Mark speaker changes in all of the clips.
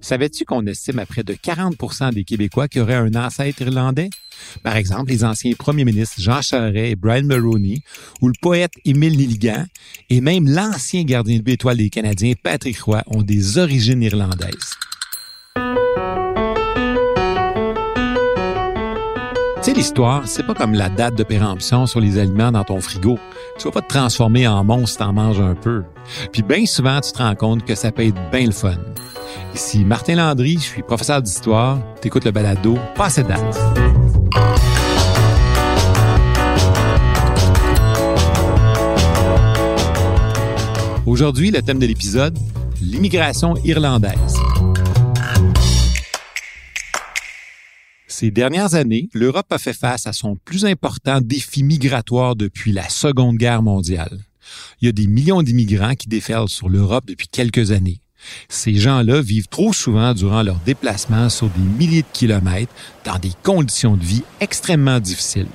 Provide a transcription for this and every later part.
Speaker 1: Savais-tu qu'on estime à près de 40% des Québécois qui auraient un ancêtre irlandais? Par exemple, les anciens premiers ministres Jean Charest et Brian Mulroney, ou le poète Émile Lilligan, et même l'ancien gardien de but des Canadiens Patrick Roy ont des origines irlandaises. L'histoire, c'est pas comme la date de péremption sur les aliments dans ton frigo. Tu vas pas te transformer en monstre si t'en manges un peu. Puis bien souvent, tu te rends compte que ça peut être bien le fun. Ici Martin Landry, je suis professeur d'histoire. T'écoutes le balado Passé date. Aujourd'hui, le thème de l'épisode, l'immigration irlandaise. Ces dernières années, l'Europe a fait face à son plus important défi migratoire depuis la Seconde Guerre mondiale. Il y a des millions d'immigrants qui déferlent sur l'Europe depuis quelques années. Ces gens-là vivent trop souvent durant leurs déplacements sur des milliers de kilomètres dans des conditions de vie extrêmement difficiles.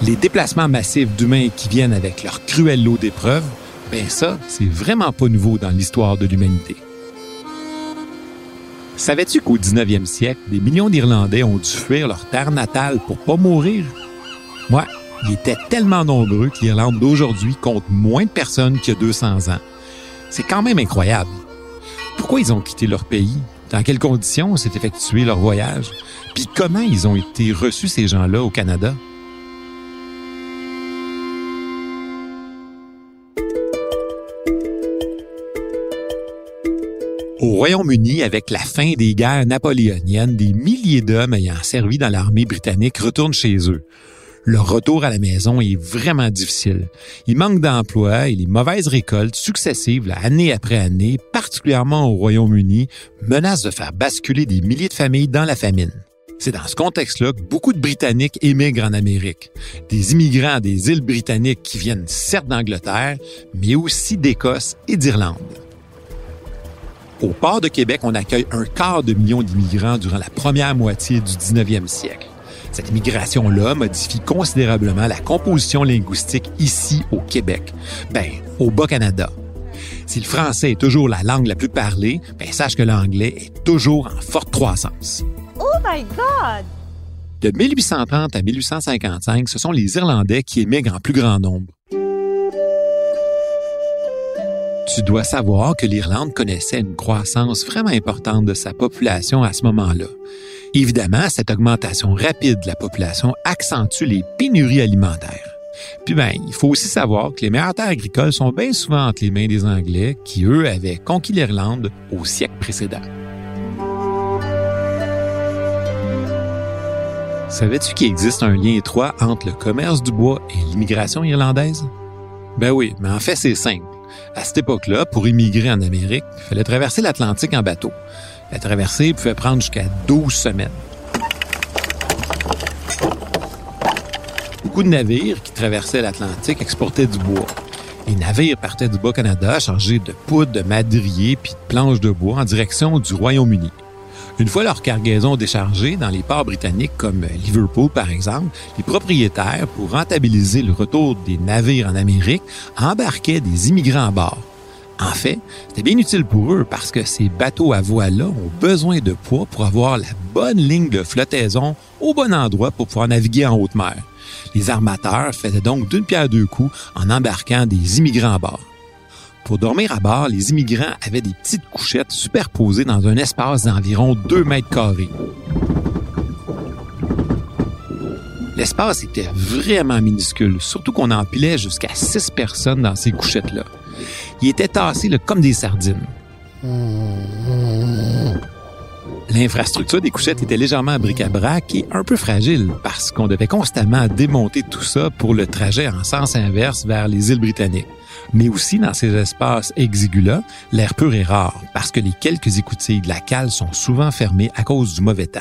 Speaker 1: Les déplacements massifs d'humains qui viennent avec leur cruel lot d'épreuves, ben ça, c'est vraiment pas nouveau dans l'histoire de l'humanité. Savais-tu qu'au 19e siècle, des millions d'Irlandais ont dû fuir leur terre natale pour pas mourir? Ouais, ils étaient tellement nombreux que l'Irlande d'aujourd'hui compte moins de personnes qu'il y a 200 ans. C'est quand même incroyable. Pourquoi ils ont quitté leur pays? Dans quelles conditions s'est effectué leur voyage? Puis comment ils ont été reçus, ces gens-là, au Canada? Au Royaume-Uni, avec la fin des guerres napoléoniennes, des milliers d'hommes ayant servi dans l'armée britannique retournent chez eux. Leur retour à la maison est vraiment difficile. Il manque d'emplois et les mauvaises récoltes successives, année après année, particulièrement au Royaume-Uni, menacent de faire basculer des milliers de familles dans la famine. C'est dans ce contexte-là que beaucoup de Britanniques émigrent en Amérique. Des immigrants des îles britanniques qui viennent certes d'Angleterre, mais aussi d'Écosse et d'Irlande. Au port de Québec, on accueille un quart de million d'immigrants durant la première moitié du 19e siècle. Cette immigration-là modifie considérablement la composition linguistique ici au Québec, ben, au Bas-Canada. Si le français est toujours la langue la plus parlée, ben, sache que l'anglais est toujours en forte croissance.
Speaker 2: Oh my God!
Speaker 1: De 1830 à 1855, ce sont les Irlandais qui émigrent en plus grand nombre. Tu dois savoir que l'Irlande connaissait une croissance vraiment importante de sa population à ce moment-là. Évidemment, cette augmentation rapide de la population accentue les pénuries alimentaires. Puis ben, il faut aussi savoir que les meilleures terres agricoles sont bien souvent entre les mains des Anglais qui, eux, avaient conquis l'Irlande au siècle précédent. Savais-tu qu'il existe un lien étroit entre le commerce du bois et l'immigration irlandaise? Ben oui, mais en fait, c'est simple. À cette époque-là, pour immigrer en Amérique, il fallait traverser l'Atlantique en bateau. La traversée pouvait prendre jusqu'à 12 semaines. Beaucoup de navires qui traversaient l'Atlantique exportaient du bois. Les navires partaient du Bas-Canada chargés de poudre, de madriers puis de planches de bois en direction du Royaume-Uni. Une fois leur cargaison déchargée dans les ports britanniques comme Liverpool par exemple, les propriétaires, pour rentabiliser le retour des navires en Amérique, embarquaient des immigrants à bord. En fait, c'était bien utile pour eux parce que ces bateaux à voile-là ont besoin de poids pour avoir la bonne ligne de flottaison au bon endroit pour pouvoir naviguer en haute mer. Les armateurs faisaient donc d'une pierre deux coups en embarquant des immigrants à bord. Pour dormir à bord, les immigrants avaient des petites couchettes superposées dans un espace d'environ 2 mètres carrés. L'espace était vraiment minuscule, surtout qu'on empilait jusqu'à 6 personnes dans ces couchettes-là. Ils étaient tassés comme des sardines. L'infrastructure des couchettes était légèrement à bric-à-brac et un peu fragile parce qu'on devait constamment démonter tout ça pour le trajet en sens inverse vers les îles britanniques mais aussi dans ces espaces exigus-là, l'air pur est rare parce que les quelques écoutilles de la cale sont souvent fermées à cause du mauvais temps.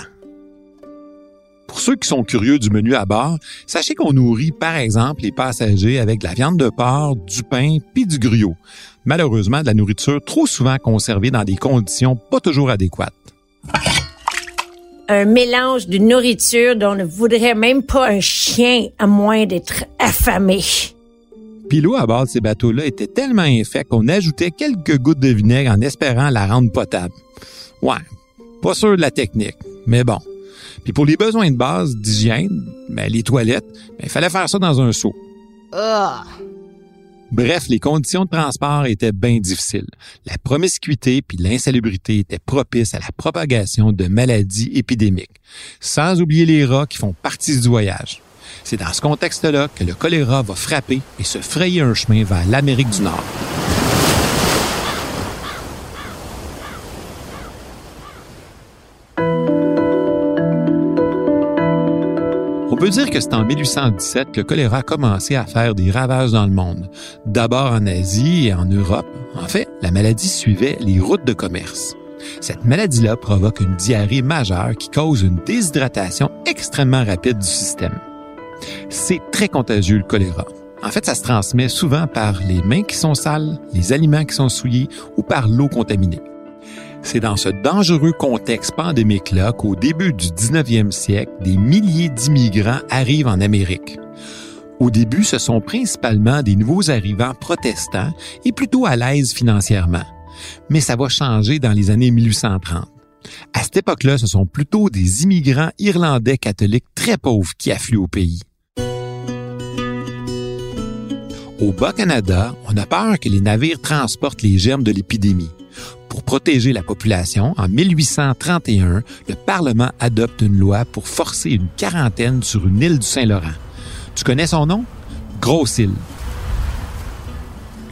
Speaker 1: Pour ceux qui sont curieux du menu à bord, sachez qu'on nourrit par exemple les passagers avec de la viande de porc, du pain puis du gruau. Malheureusement, de la nourriture trop souvent conservée dans des conditions pas toujours adéquates.
Speaker 2: Un mélange de nourriture dont ne voudrait même pas un chien à moins d'être affamé.
Speaker 1: Puis l'eau à bord de ces bateaux-là était tellement infecte qu'on ajoutait quelques gouttes de vinaigre en espérant la rendre potable. Ouais, pas sûr de la technique, mais bon. Puis pour les besoins de base d'hygiène, ben, les toilettes, ben, il fallait faire ça dans un seau. Bref, les conditions de transport étaient bien difficiles. La promiscuité puis l'insalubrité étaient propices à la propagation de maladies épidémiques, sans oublier les rats qui font partie du voyage. C'est dans ce contexte-là que le choléra va frapper et se frayer un chemin vers l'Amérique du Nord. On peut dire que c'est en 1817 que le choléra a commencé à faire des ravages dans le monde, d'abord en Asie et en Europe. En fait, la maladie suivait les routes de commerce. Cette maladie-là provoque une diarrhée majeure qui cause une déshydratation extrêmement rapide du système. C'est très contagieux le choléra. En fait, ça se transmet souvent par les mains qui sont sales, les aliments qui sont souillés ou par l'eau contaminée. C'est dans ce dangereux contexte pandémique-là qu'au début du 19e siècle, des milliers d'immigrants arrivent en Amérique. Au début, ce sont principalement des nouveaux arrivants protestants et plutôt à l'aise financièrement. Mais ça va changer dans les années 1830. À cette époque-là, ce sont plutôt des immigrants irlandais catholiques très pauvres qui affluent au pays. Au Bas-Canada, on a peur que les navires transportent les germes de l'épidémie. Pour protéger la population, en 1831, le Parlement adopte une loi pour forcer une quarantaine sur une île du Saint-Laurent. Tu connais son nom? Grosse-Île.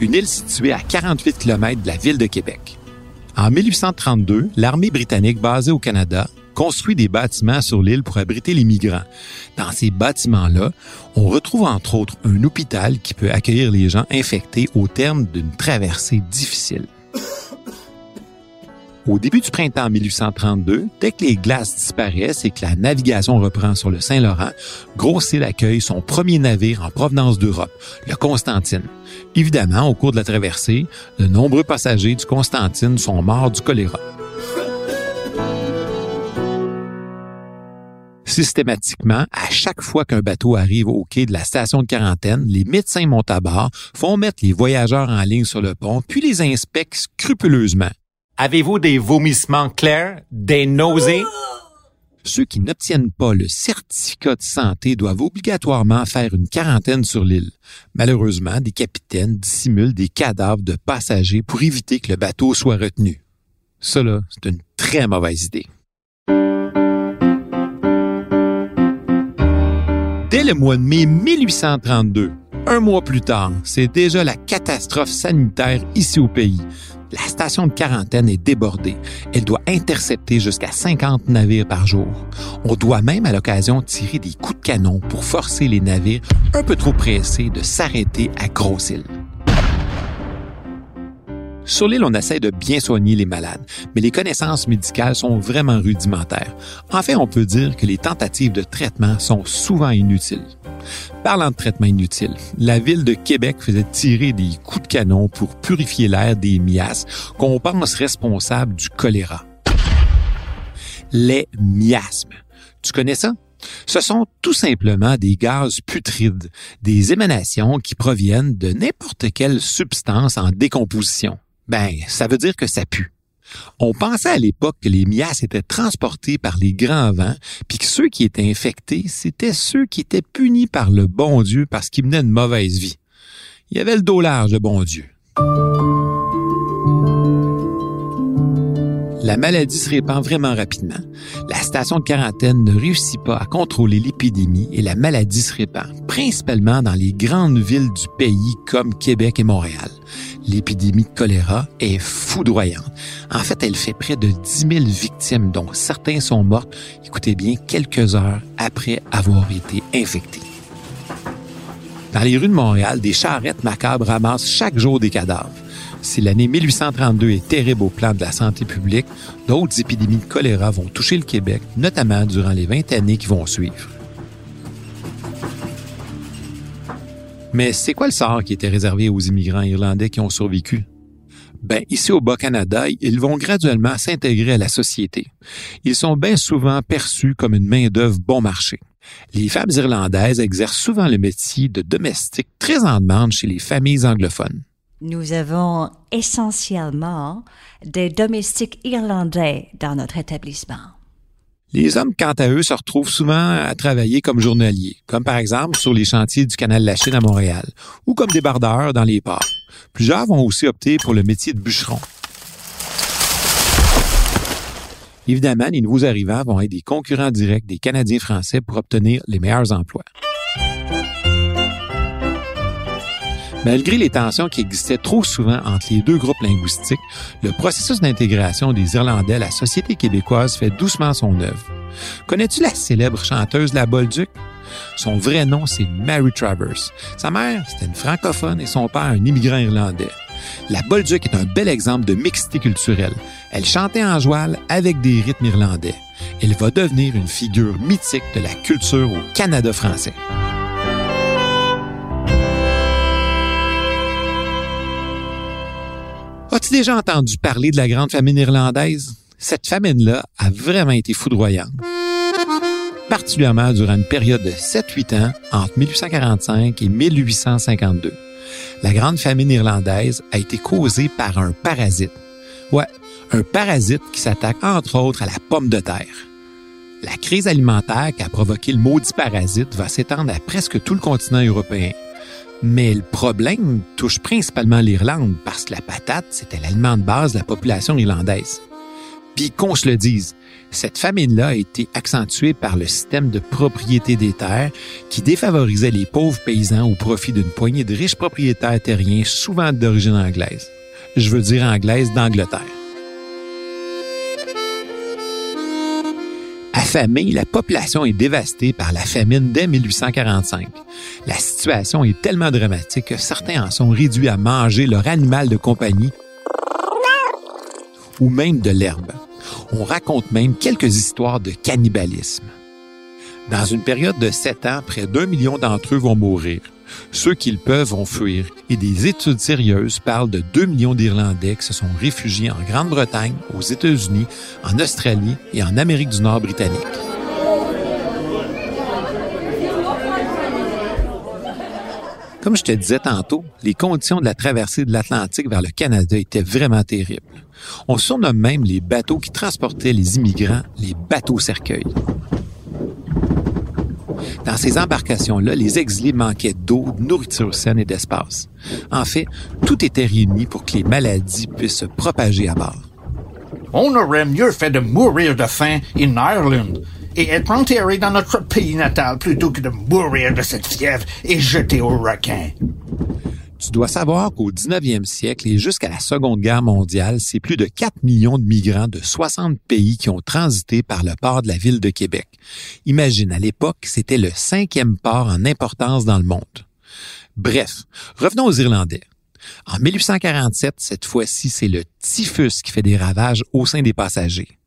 Speaker 1: Une île située à 48 km de la ville de Québec. En 1832, l'armée britannique basée au Canada construit des bâtiments sur l'île pour abriter les migrants. Dans ces bâtiments-là, on retrouve entre autres un hôpital qui peut accueillir les gens infectés au terme d'une traversée difficile. Au début du printemps 1832, dès que les glaces disparaissent et que la navigation reprend sur le Saint-Laurent, Grosse-Île accueille son premier navire en provenance d'Europe, le Constantine. Évidemment, au cours de la traversée, de nombreux passagers du Constantine sont morts du choléra. Systématiquement, à chaque fois qu'un bateau arrive au quai de la station de quarantaine, les médecins montent à bord, font mettre les voyageurs en ligne sur le pont, puis les inspectent scrupuleusement.
Speaker 3: Avez-vous des vomissements clairs, des nausées?
Speaker 1: Ceux qui n'obtiennent pas le certificat de santé doivent obligatoirement faire une quarantaine sur l'île. Malheureusement, des capitaines dissimulent des cadavres de passagers pour éviter que le bateau soit retenu. Là, c'est une très mauvaise idée. Dès le mois de mai 1832, un mois plus tard, c'est déjà la catastrophe sanitaire ici au pays. La station de quarantaine est débordée. Elle doit intercepter jusqu'à 50 navires par jour. On doit même à l'occasion tirer des coups de canon pour forcer les navires un peu trop pressés de s'arrêter à Grosse-Île. Sur l'île, on essaie de bien soigner les malades, mais les connaissances médicales sont vraiment rudimentaires. En fait, on peut dire que les tentatives de traitement sont souvent inutiles. Parlant de traitement inutile, la ville de Québec faisait tirer des coups de canon pour purifier l'air des miasmes qu'on pense responsables du choléra. Les miasmes. Tu connais ça? Ce sont tout simplement des gaz putrides, des émanations qui proviennent de n'importe quelle substance en décomposition. Ben, ça veut dire que ça pue. On pensait à l'époque que les miasmes étaient transportés par les grands vents, puis que ceux qui étaient infectés, c'étaient ceux qui étaient punis par le bon Dieu parce qu'ils menaient une mauvaise vie. Il y avait le dos large, le bon Dieu. La maladie se répand vraiment rapidement. La station de quarantaine ne réussit pas à contrôler l'épidémie et la maladie se répand, principalement dans les grandes villes du pays comme Québec et Montréal l'épidémie de choléra est foudroyante. En fait, elle fait près de 10 000 victimes, dont certains sont morts, écoutez bien, quelques heures après avoir été infectés. Dans les rues de Montréal, des charrettes macabres ramassent chaque jour des cadavres. Si l'année 1832 est terrible au plan de la santé publique, d'autres épidémies de choléra vont toucher le Québec, notamment durant les 20 années qui vont suivre. Mais c'est quoi le sort qui était réservé aux immigrants irlandais qui ont survécu? Ben, ici au Bas-Canada, ils vont graduellement s'intégrer à la société. Ils sont bien souvent perçus comme une main-d'œuvre bon marché. Les femmes irlandaises exercent souvent le métier de domestique très en demande chez les familles anglophones.
Speaker 4: Nous avons essentiellement des domestiques irlandais dans notre établissement.
Speaker 1: Les hommes, quant à eux, se retrouvent souvent à travailler comme journaliers, comme par exemple sur les chantiers du canal de la Chine à Montréal, ou comme débardeurs dans les ports. Plusieurs vont aussi opter pour le métier de bûcheron. Évidemment, les nouveaux arrivants vont être des concurrents directs des Canadiens français pour obtenir les meilleurs emplois. Malgré les tensions qui existaient trop souvent entre les deux groupes linguistiques, le processus d'intégration des Irlandais à la société québécoise fait doucement son œuvre. Connais-tu la célèbre chanteuse La Bolduc? Son vrai nom, c'est Mary Travers. Sa mère, c'était une francophone et son père, un immigrant irlandais. La Bolduc est un bel exemple de mixité culturelle. Elle chantait en joual avec des rythmes irlandais. Elle va devenir une figure mythique de la culture au Canada français. As-tu déjà entendu parler de la grande famine irlandaise? Cette famine-là a vraiment été foudroyante. Particulièrement durant une période de 7-8 ans entre 1845 et 1852. La grande famine irlandaise a été causée par un parasite. Ouais, un parasite qui s'attaque entre autres à la pomme de terre. La crise alimentaire qui a provoqué le maudit parasite va s'étendre à presque tout le continent européen. Mais le problème touche principalement l'Irlande parce que la patate, c'était l'aliment de base de la population irlandaise. Puis qu'on se le dise, cette famine-là a été accentuée par le système de propriété des terres qui défavorisait les pauvres paysans au profit d'une poignée de riches propriétaires terriens souvent d'origine anglaise. Je veux dire anglaise d'Angleterre. La population est dévastée par la famine dès 1845. La situation est tellement dramatique que certains en sont réduits à manger leur animal de compagnie ou même de l'herbe. On raconte même quelques histoires de cannibalisme. Dans une période de sept ans, près d'un million d'entre eux vont mourir. Ceux qui le peuvent vont fuir et des études sérieuses parlent de 2 millions d'Irlandais qui se sont réfugiés en Grande-Bretagne, aux États-Unis, en Australie et en Amérique du Nord britannique. Comme je te disais tantôt, les conditions de la traversée de l'Atlantique vers le Canada étaient vraiment terribles. On surnomme même les bateaux qui transportaient les immigrants les bateaux cercueils. Dans ces embarcations-là, les exilés manquaient d'eau, de nourriture saine et d'espace. En fait, tout était réuni pour que les maladies puissent se propager à bord.
Speaker 5: On aurait mieux fait de mourir de faim en Ireland et être enterré dans notre pays natal plutôt que de mourir de cette fièvre et jeter au requin.
Speaker 1: Tu dois savoir qu'au 19e siècle et jusqu'à la Seconde Guerre mondiale, c'est plus de 4 millions de migrants de 60 pays qui ont transité par le port de la ville de Québec. Imagine, à l'époque, c'était le cinquième port en importance dans le monde. Bref, revenons aux Irlandais. En 1847, cette fois-ci, c'est le typhus qui fait des ravages au sein des passagers.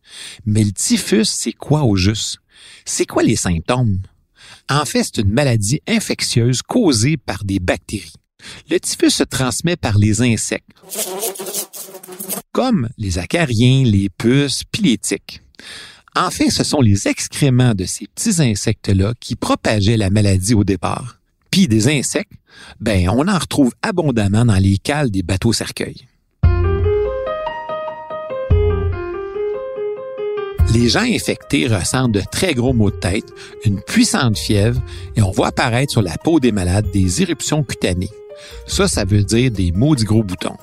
Speaker 1: Mais le typhus, c'est quoi au juste? C'est quoi les symptômes? En fait, c'est une maladie infectieuse causée par des bactéries. Le typhus se transmet par les insectes, comme les acariens, les puces, puis les tiques. En fait, ce sont les excréments de ces petits insectes-là qui propageaient la maladie au départ. Puis des insectes, ben, on en retrouve abondamment dans les cales des bateaux cercueils. Les gens infectés ressentent de très gros maux de tête, une puissante fièvre et on voit apparaître sur la peau des malades des éruptions cutanées. Ça, ça veut dire des maudits gros boutons.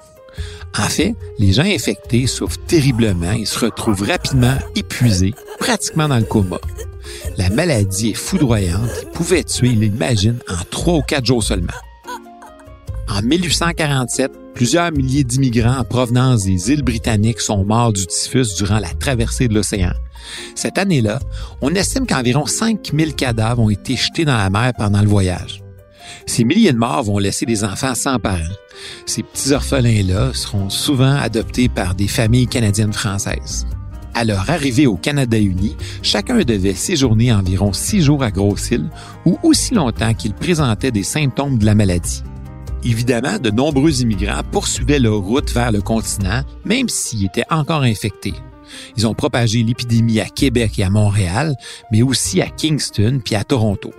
Speaker 1: En fait, les gens infectés souffrent terriblement et se retrouvent rapidement épuisés, pratiquement dans le coma. La maladie est foudroyante et pouvait tuer, imagine, en trois ou quatre jours seulement. En 1847, plusieurs milliers d'immigrants en provenance des îles britanniques sont morts du typhus durant la traversée de l'océan. Cette année-là, on estime qu'environ 5000 cadavres ont été jetés dans la mer pendant le voyage. Ces milliers de morts vont laisser des enfants sans parents. Ces petits orphelins-là seront souvent adoptés par des familles canadiennes-françaises. À leur arrivée au Canada uni, chacun devait séjourner environ six jours à Grosse-Île ou aussi longtemps qu'ils présentaient des symptômes de la maladie. Évidemment, de nombreux immigrants poursuivaient leur route vers le continent, même s'ils étaient encore infectés. Ils ont propagé l'épidémie à Québec et à Montréal, mais aussi à Kingston puis à Toronto.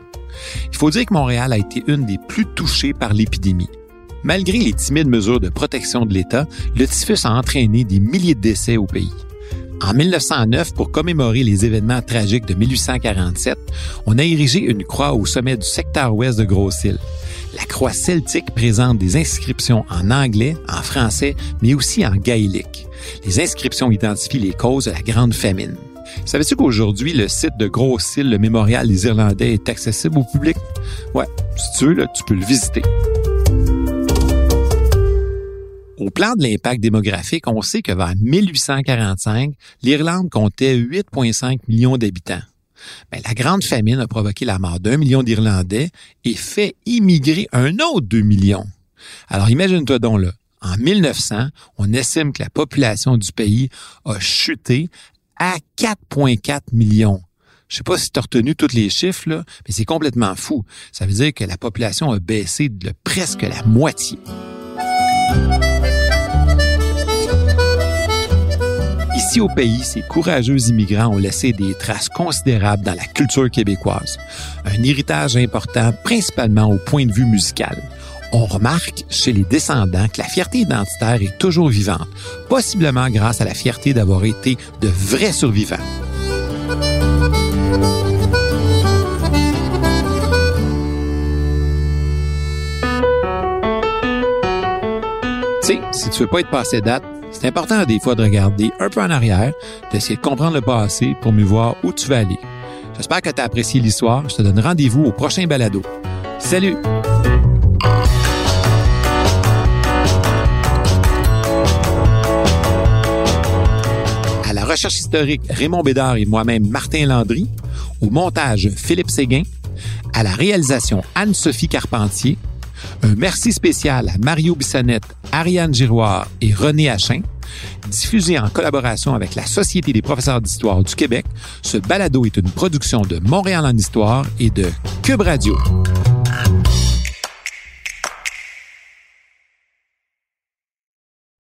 Speaker 1: Il faut dire que Montréal a été une des plus touchées par l'épidémie. Malgré les timides mesures de protection de l'État, le typhus a entraîné des milliers de décès au pays. En 1909, pour commémorer les événements tragiques de 1847, on a érigé une croix au sommet du secteur ouest de Grosse-Île. La croix celtique présente des inscriptions en anglais, en français, mais aussi en gaélique. Les inscriptions identifient les causes de la Grande Famine. Savais-tu qu'aujourd'hui, le site de Grosse-Île, le mémorial des Irlandais, est accessible au public? Ouais, si tu veux, tu peux le visiter. Au plan de l'impact démographique, on sait que vers 1845, l'Irlande comptait 8,5 millions d'habitants. Mais la grande famine a provoqué la mort d'un million d'Irlandais et fait immigrer un autre 2 millions. Alors imagine-toi donc là, en 1900, on estime que la population du pays a chuté à 4,4 millions. Je sais pas si tu as retenu tous les chiffres, là, mais c'est complètement fou. Ça veut dire que la population a baissé de presque la moitié. Ici au pays, ces courageux immigrants ont laissé des traces considérables dans la culture québécoise. Un héritage important, principalement au point de vue musical. On remarque chez les descendants que la fierté identitaire est toujours vivante, possiblement grâce à la fierté d'avoir été de vrais survivants. Tu sais, si tu veux pas être passé date, c'est important des fois de regarder un peu en arrière, d'essayer de comprendre le passé pour mieux voir où tu vas aller. J'espère que tu as apprécié l'histoire. Je te donne rendez-vous au prochain balado. Salut! Recherche historique, Raymond Bédard et moi-même Martin Landry. Au montage, Philippe Séguin. À la réalisation, Anne-Sophie Carpentier. Un merci spécial à Mario Bissonnette, Ariane Giroir et René Achin. Diffusé en collaboration avec la Société des professeurs d'histoire du Québec, ce balado est une production de Montréal en histoire et de Cube Radio.